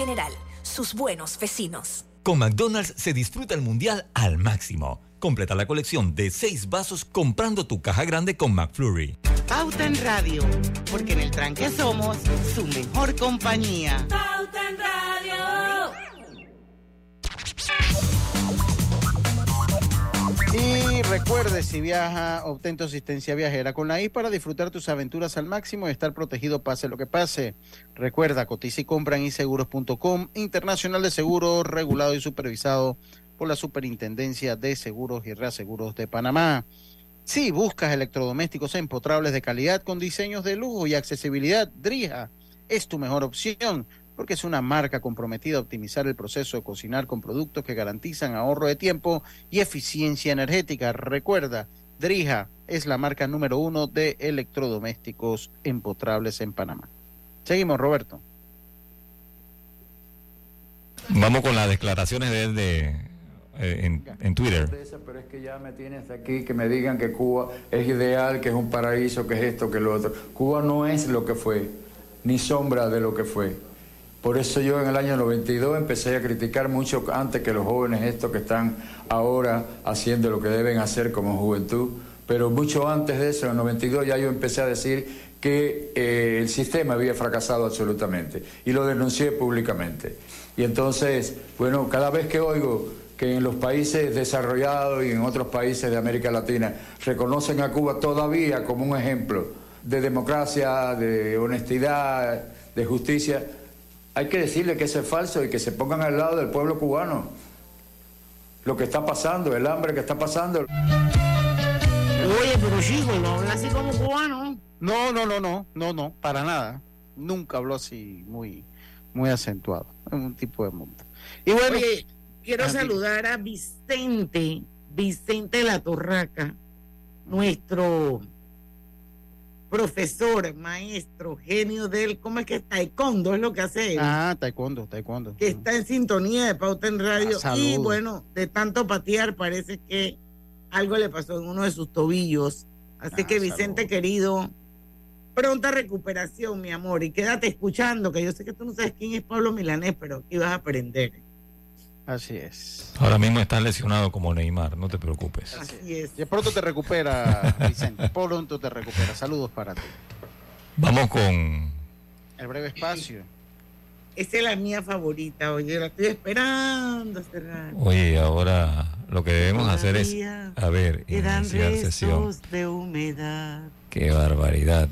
General, sus buenos vecinos. Con McDonald's se disfruta el mundial al máximo. Completa la colección de seis vasos comprando tu caja grande con McFlurry. Pauta en Radio, porque en el tranque somos su mejor compañía. Pauta en Radio. Y recuerde, si viaja, obtén tu asistencia viajera con la I para disfrutar tus aventuras al máximo y estar protegido pase lo que pase. Recuerda, cotiza y compra en inseguros.com, internacional de seguros, regulado y supervisado por la Superintendencia de Seguros y Reaseguros de Panamá. Si buscas electrodomésticos empotrables de calidad con diseños de lujo y accesibilidad, Drija es tu mejor opción porque es una marca comprometida a optimizar el proceso de cocinar con productos que garantizan ahorro de tiempo y eficiencia energética. Recuerda, Drija es la marca número uno de electrodomésticos empotrables en Panamá. Seguimos, Roberto. Vamos con las declaraciones de él de, eh, en, en Twitter. Pero es que ya me tienes aquí que me digan que Cuba es ideal, que es un paraíso, que es esto, que lo otro. Cuba no es lo que fue, ni sombra de lo que fue. Por eso yo en el año 92 empecé a criticar mucho antes que los jóvenes estos que están ahora haciendo lo que deben hacer como juventud. Pero mucho antes de eso, en el 92, ya yo empecé a decir que eh, el sistema había fracasado absolutamente. Y lo denuncié públicamente. Y entonces, bueno, cada vez que oigo que en los países desarrollados y en otros países de América Latina reconocen a Cuba todavía como un ejemplo de democracia, de honestidad, de justicia, hay que decirle que eso es falso y que se pongan al lado del pueblo cubano. Lo que está pasando, el hambre que está pasando. Oye, pero chico, no habla así como cubano. No, no, no, no, no, no, para nada. Nunca habló así muy, muy acentuado. Es un tipo de mundo. Y bueno, quiero Ah, saludar a Vicente, Vicente La Torraca, nuestro profesor, maestro, genio del, ¿cómo es que es? Taekwondo es lo que hace él. Ah, taekwondo, taekwondo. que está en sintonía de Pauta en Radio. Ah, y bueno, de tanto patear, parece que algo le pasó en uno de sus tobillos. Así Ah, que, Vicente, querido, pronta recuperación, mi amor. Y quédate escuchando, que yo sé que tú no sabes quién es Pablo Milanés, pero aquí vas a aprender. Así es. Ahora mismo estás lesionado como Neymar, no te preocupes. Así es. De pronto te recupera, Vicente. Pronto te recupera. Saludos para ti. Vamos con El breve espacio. Esa es la mía favorita, oye, la estoy esperando hace rato. Oye, ahora lo que debemos hacer es, a ver, iniciar sesión. de humedad. Qué barbaridad.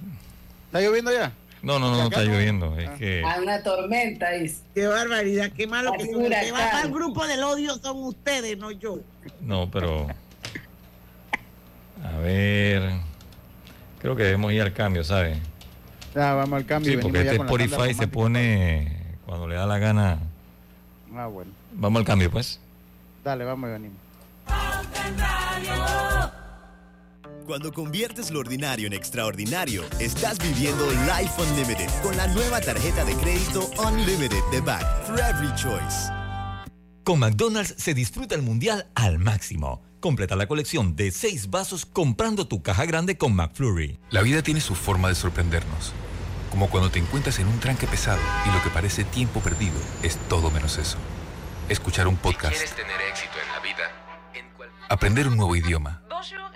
¿Está lloviendo ya? No, no, no, está lloviendo. Es que Hay una tormenta, dice. Qué barbaridad, qué malo que son. El que va grupo del odio son ustedes, no yo. no, pero a ver, creo que debemos ir al cambio, ¿sabes? Ya, vamos al cambio. y Sí, porque este Spotify se pone cuando le da la gana. Ah, bueno. Vamos al cambio, pues. Dale, vamos y venimos. Cuando conviertes lo ordinario en extraordinario, estás viviendo Life Unlimited con la nueva tarjeta de crédito Unlimited de Back for Every Choice. Con McDonald's se disfruta el mundial al máximo. Completa la colección de seis vasos comprando tu caja grande con McFlurry. La vida tiene su forma de sorprendernos. Como cuando te encuentras en un tranque pesado y lo que parece tiempo perdido es todo menos eso. Escuchar un podcast, tener éxito en la vida, aprender un nuevo idioma,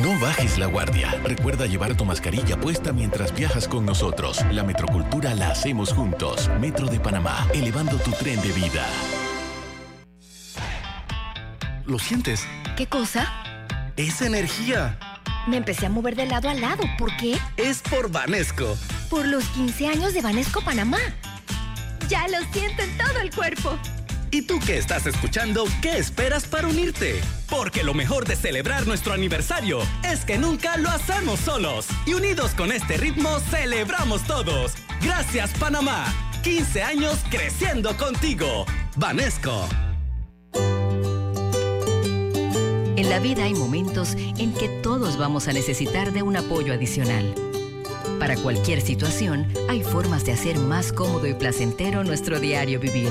No bajes la guardia. Recuerda llevar tu mascarilla puesta mientras viajas con nosotros. La metrocultura la hacemos juntos. Metro de Panamá, elevando tu tren de vida. ¿Lo sientes? ¿Qué cosa? Esa energía. Me empecé a mover de lado a lado. ¿Por qué? Es por Vanesco. Por los 15 años de Banesco Panamá. Ya lo siento en todo el cuerpo. ¿Y tú que estás escuchando, qué esperas para unirte? Porque lo mejor de celebrar nuestro aniversario es que nunca lo hacemos solos. Y unidos con este ritmo, celebramos todos. Gracias, Panamá. 15 años creciendo contigo. Vanesco. En la vida hay momentos en que todos vamos a necesitar de un apoyo adicional. Para cualquier situación, hay formas de hacer más cómodo y placentero nuestro diario vivir.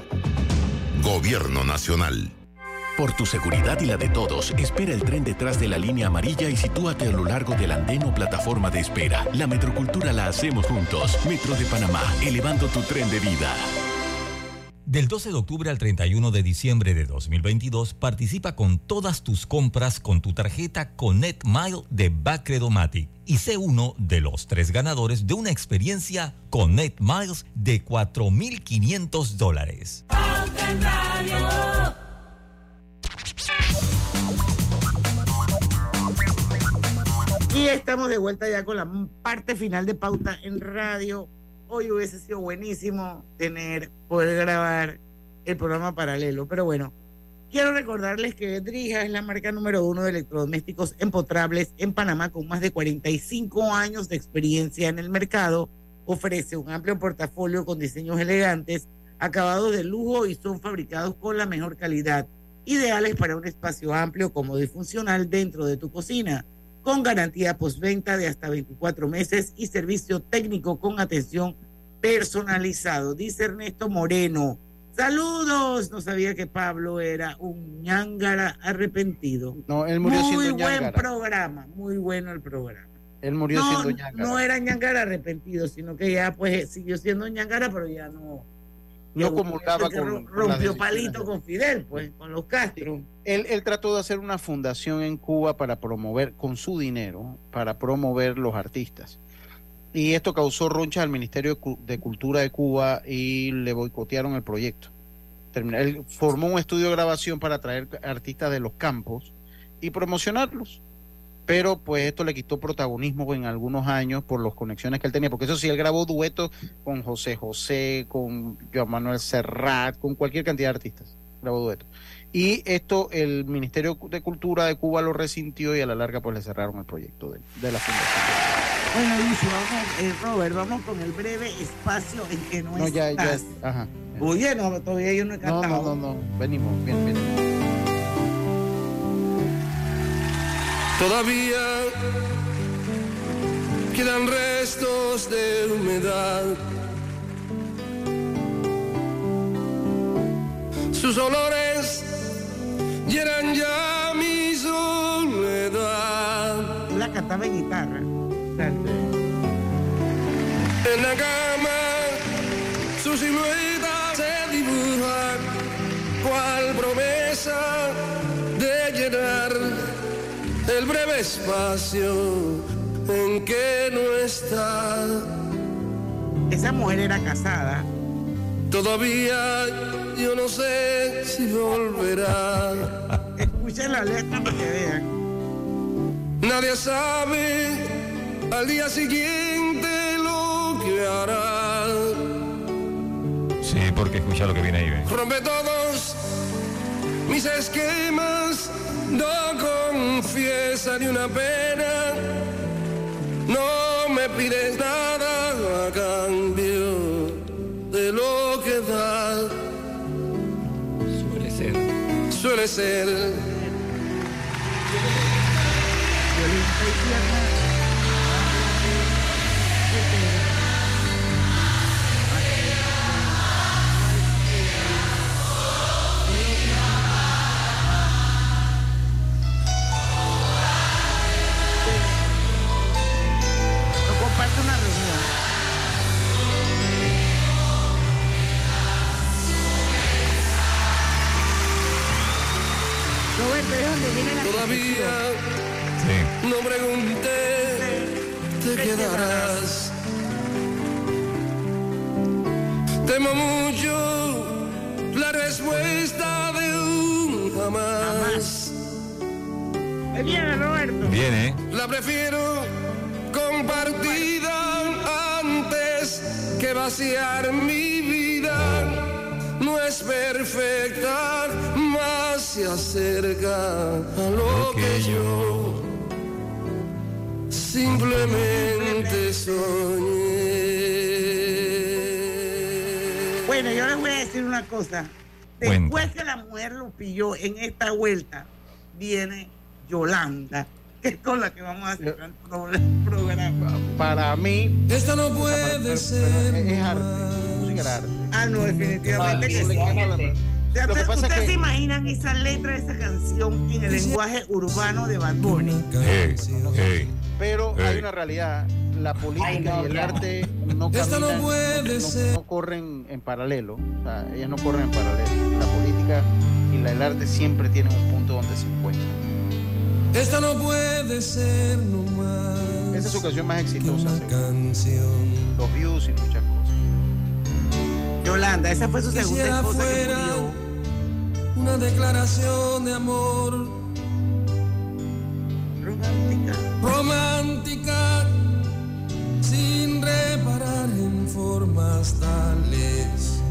Gobierno Nacional. Por tu seguridad y la de todos, espera el tren detrás de la línea amarilla y sitúate a lo largo del andén o plataforma de espera. La metrocultura la hacemos juntos. Metro de Panamá, elevando tu tren de vida. Del 12 de octubre al 31 de diciembre de 2022, participa con todas tus compras con tu tarjeta Connect Mile de Bacredomatic y sé uno de los tres ganadores de una experiencia Connect Miles de 4.500 dólares. Y estamos de vuelta ya con la parte final de Pauta en Radio. Hoy hubiese sido buenísimo tener, poder grabar el programa paralelo, pero bueno, quiero recordarles que Drija es la marca número uno de electrodomésticos empotrables en Panamá con más de 45 años de experiencia en el mercado. Ofrece un amplio portafolio con diseños elegantes, acabados de lujo y son fabricados con la mejor calidad, ideales para un espacio amplio, cómodo y funcional dentro de tu cocina con garantía postventa de hasta 24 meses y servicio técnico con atención personalizado. Dice Ernesto Moreno. Saludos. No sabía que Pablo era un ñangara arrepentido. No, él murió muy siendo buen ñángara. programa, muy bueno el programa. Él murió no, siendo ñángara. no era ñangara arrepentido, sino que ya pues siguió siendo ñangara, pero ya no. No ya comulgaba con- Rompió palito con Fidel, pues, con los Castro. Él, él trató de hacer una fundación en Cuba para promover, con su dinero, para promover los artistas. Y esto causó ronchas al Ministerio de Cu- de Cultura de Cuba y le boicotearon el proyecto. Él formó un estudio de grabación para traer artistas de los campos y promocionarlos. Pero pues esto le quitó protagonismo en algunos años por las conexiones que él tenía, porque eso sí, él grabó duetos con José José, con Joan Manuel Serrat, con cualquier cantidad de artistas, grabó duetos. Y esto el Ministerio de Cultura de Cuba lo resintió y a la larga pues le cerraron el proyecto de, de la fundación. Bueno, Lucio, vamos, eh, Robert, vamos con el breve espacio en que no, No, ya, ya, ajá. Oye, no, todavía yo no he No, cantado. no, no, no, venimos, bien, bien. Todavía quedan restos de humedad. Sus olores llenan ya mi soledad. La cantaba en guitarra. En la cama su silueta se dibuja cual promesa de llenar el breve espacio en que no está. Esa mujer era casada. Todavía yo no sé si volverá. [LAUGHS] escuchen la letra para que vean. Nadie sabe al día siguiente lo que hará. Sí, porque escucha lo que viene ahí, ¿ve? Rompe todos mis esquemas, no confiesa ni una pena. No me pides nada a cambio de lo que da. Suele ser. Suele ser. Roberto, ¿de dónde viene la Todavía no pregunté, te quedarás. Temo mucho la respuesta de un jamás. Viene, Roberto. Viene. La prefiero compartida antes que vaciar mi vida. No es perfecta, se acerca a lo que yo simplemente soñé. Bueno, yo les voy a decir una cosa. Después que la mujer lo pilló en esta vuelta, viene Yolanda, que es con la que vamos a hacer el pro- programa. Para mí. Esto no puede ser. Es arte. Música era arte. Ah, no, definitivamente que sí. Lo que ¿Ustedes pasa es ustedes que- se imaginan esa letra de esa canción en el lenguaje urbano de Bad Bunny? Hey, hey. Pero hay una realidad. La política Ay, no, y el arte no Esto no caminan, puede no- ser. no corren en paralelo. O sea, ellas no corren en paralelo. La política y la- el arte siempre tienen un punto donde se encuentran. Esto no puede ser nomás. Esa es su canción más exitosa. Los views y muchas cosas. Yolanda, esa fue su segunda esposa que murió. Una declaración de amor Romántica. romántica sin reparar en formas tales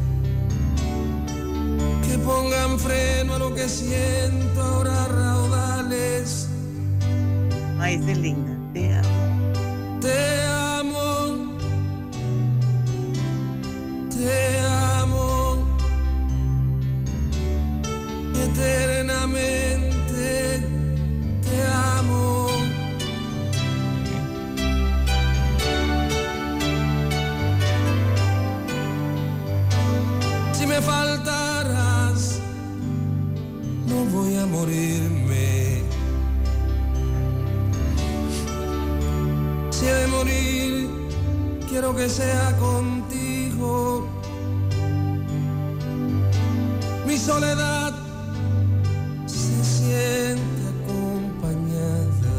que pongan freno a lo que siento ahora raudales. Ay, esa es linda. Te amo. Te amo, te amo morirme. Si he de morir, quiero que sea contigo. Mi soledad se siente acompañada.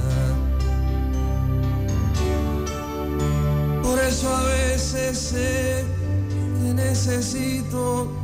Por eso a veces sé que necesito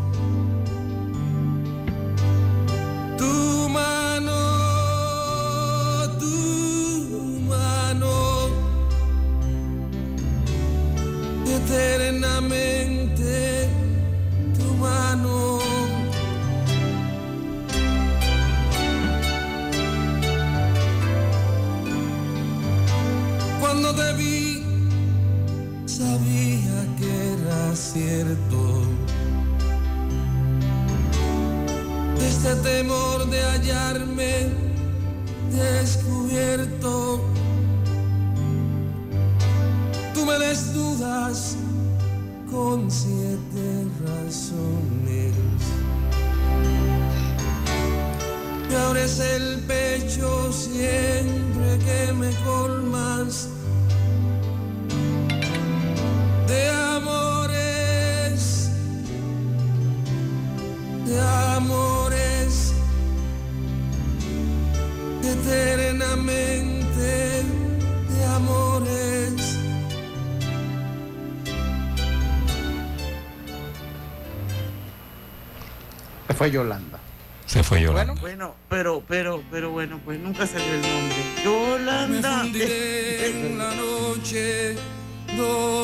hallarme descubierto. Tú me desnudas con siete razones. Me abres el pecho siempre que me colmas de amores, de amores, eternamente de amores. Fue Yolanda. Se fue Yolanda. Bueno, bueno, pero, pero, pero bueno, pues nunca salió el nombre. Yolanda. en la noche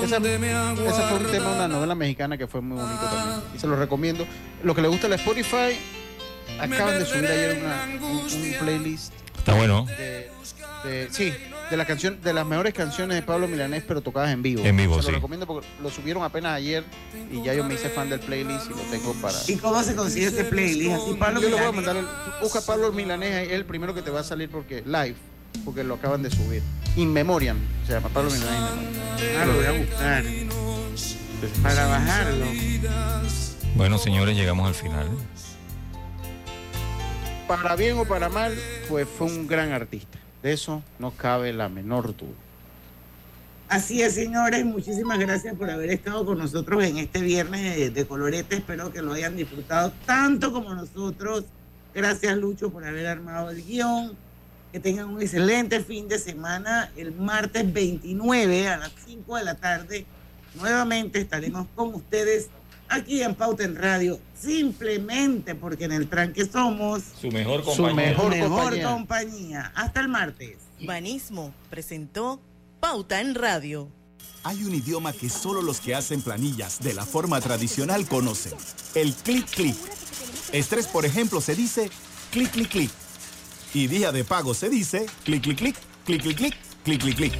Esa, ese fue un tema de una novela mexicana que fue muy bonito también. Y se lo recomiendo. Lo que le gusta a la Spotify, acaban de subir ayer una, un, un playlist. Está bueno. De, de- sí, de la canción, de las mejores canciones de Pablo Milanés, pero tocadas en vivo. En vivo, se sí. lo recomiendo porque lo subieron apenas ayer y ya yo me hice fan del playlist y lo tengo para. ¿Y cómo se consigue este playlist? Así Pablo yo le voy a Milanés. mandar el, busca Pablo Milanés, es el primero que te va a salir porque live, porque lo acaban de subir. In Memoriam, se llama Pablo Milanés. In Memoriam. Ah, lo voy a buscar. Para bajarlo. Bueno, señores, llegamos al final. Para bien o para mal, pues fue un gran artista. De eso no cabe la menor duda. Así es, señores. Muchísimas gracias por haber estado con nosotros en este viernes de, colorete. Espero que lo hayan disfrutado tanto como nosotros. Gracias, Lucho, por haber armado el guion. Que tengan un excelente fin de semana. El martes 29 a las 5 de la tarde, nuevamente estaremos con ustedes aquí en Pauta en Radio. Simplemente porque en el tranque somos Su mejor su compañía. mejor, Mejor compañía. compañía. Hasta el martes. Banismo presentó Pauta en Radio. Hay un idioma que solo los que hacen planillas de la forma tradicional conocen. El clic clic. Estrés, por ejemplo, se dice clic clic clic. Y día de pago se dice clic clic clic, clic clic clic, clic clic clic.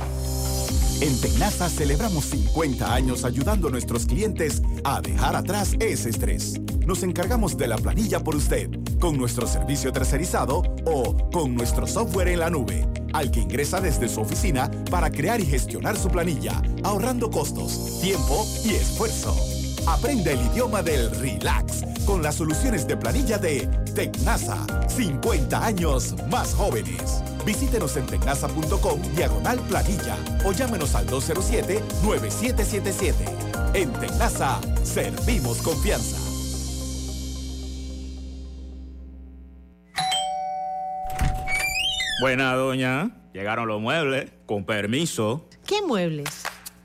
En Tecnasa celebramos 50 años ayudando a nuestros clientes a dejar atrás ese estrés. Nos encargamos de la planilla por usted, con nuestro servicio tercerizado o con nuestro software en la nube, al que ingresa desde su oficina para crear y gestionar su planilla, ahorrando costos, tiempo y esfuerzo. Aprende el idioma del relax con las soluciones de planilla de Tecnasa. 50 años más jóvenes. Visítenos en tecnasa.com diagonal planilla o llámenos al 207-9777. En Tecnasa servimos confianza. Buena, doña. Llegaron los muebles. Con permiso. ¿Qué muebles?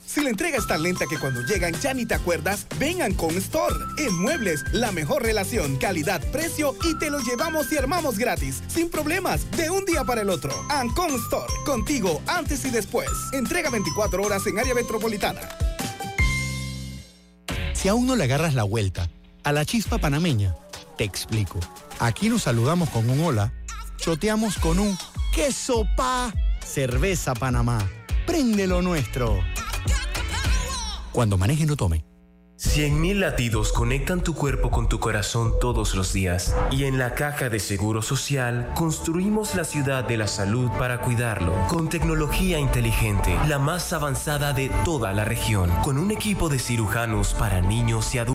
Si la entrega es tan lenta que cuando llegan ya ni te acuerdas, vengan con Store. En Muebles, la mejor relación, calidad, precio y te lo llevamos y armamos gratis, sin problemas, de un día para el otro. Ancon Store, contigo antes y después. Entrega 24 horas en área metropolitana. Si aún no le agarras la vuelta a la chispa panameña, te explico. Aquí nos saludamos con un hola, choteamos con un queso pa, cerveza Panamá. Prende lo nuestro. Cuando maneje no tome. 100.000 latidos conectan tu cuerpo con tu corazón todos los días. Y en la caja de Seguro Social construimos la ciudad de la salud para cuidarlo. Con tecnología inteligente, la más avanzada de toda la región, con un equipo de cirujanos para niños y adultos